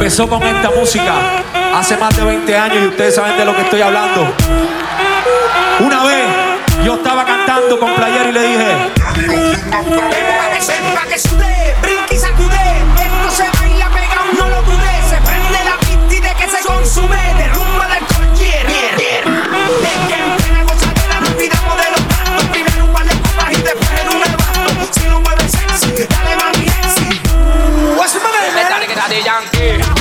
empezó con esta música hace más de 20 años y ustedes saben de lo que estoy hablando. Una vez yo estaba cantando con Player y le dije: Se prende la se consume.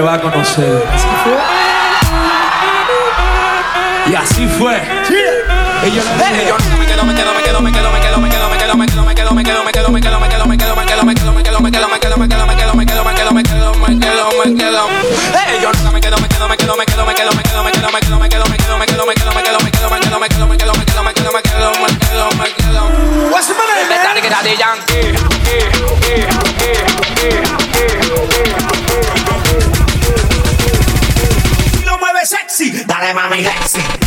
va a conocer. Y así fue. Y yo le dije, me me quedo, me quedo, me quedo, me quedo. Hey, yo me quedo, the. I'm likes me.